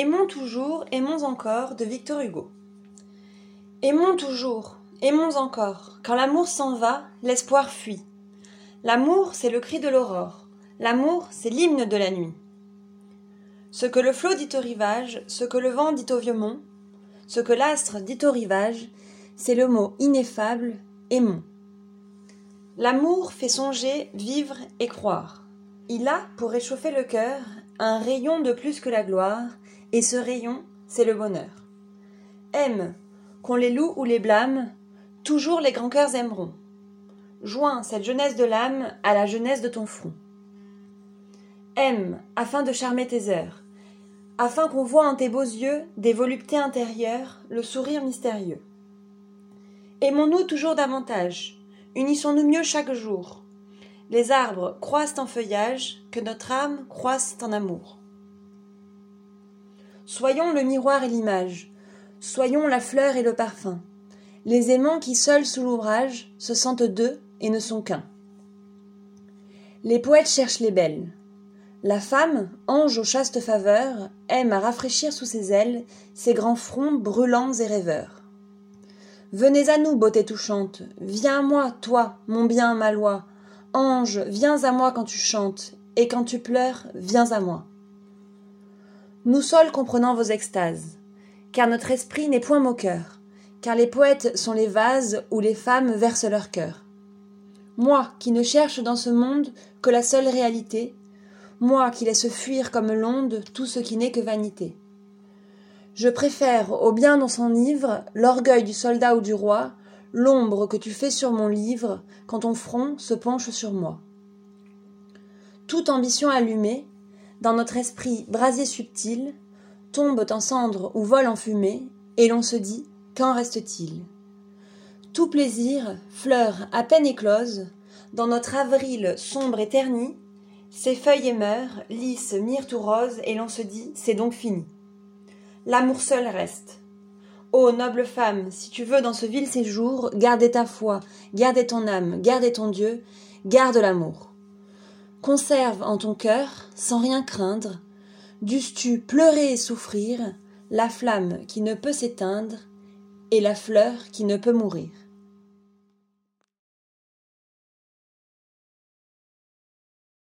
Aimons toujours, aimons encore de Victor Hugo. Aimons toujours, aimons encore. Quand l'amour s'en va, l'espoir fuit. L'amour, c'est le cri de l'aurore. L'amour, c'est l'hymne de la nuit. Ce que le flot dit au rivage, ce que le vent dit au vieux mont, ce que l'astre dit au rivage, c'est le mot ineffable aimons. L'amour fait songer, vivre et croire. Il a, pour réchauffer le cœur, un rayon de plus que la gloire, et ce rayon, c'est le bonheur. Aime, qu'on les loue ou les blâme, toujours les grands cœurs aimeront. Joins cette jeunesse de l'âme à la jeunesse de ton front. Aime, afin de charmer tes heures, afin qu'on voie en tes beaux yeux des voluptés intérieures, le sourire mystérieux. Aimons-nous toujours davantage, unissons-nous mieux chaque jour. Les arbres croissent en feuillage, que notre âme croisse en amour. Soyons le miroir et l'image, soyons la fleur et le parfum, les aimants qui seuls sous l'ouvrage se sentent deux et ne sont qu'un. Les poètes cherchent les belles. La femme, ange aux chastes faveurs, aime à rafraîchir sous ses ailes ses grands fronts brûlants et rêveurs. Venez à nous, beauté touchante, viens à moi, toi, mon bien, ma loi. Ange, viens à moi quand tu chantes, et quand tu pleures, viens à moi nous seuls comprenons vos extases, car notre esprit n'est point moqueur, car les poètes sont les vases où les femmes versent leur cœur. Moi qui ne cherche dans ce monde que la seule réalité, moi qui laisse fuir comme l'onde tout ce qui n'est que vanité. Je préfère au bien dans son ivre l'orgueil du soldat ou du roi, l'ombre que tu fais sur mon livre quand ton front se penche sur moi. Toute ambition allumée, dans notre esprit brasier subtil, tombent en cendres ou volent en fumée, et l'on se dit Qu'en reste-t-il? Tout plaisir, fleur à peine éclose, dans notre avril sombre et terni, ses feuilles émeurent, lisses, myrtes ou roses, et l'on se dit C'est donc fini. L'amour seul reste. Ô noble femme, si tu veux dans ce vil séjour garder ta foi, garder ton âme, garder ton Dieu, garde l'amour. Conserve en ton cœur, sans rien craindre, dusses-tu pleurer et souffrir, la flamme qui ne peut s'éteindre et la fleur qui ne peut mourir?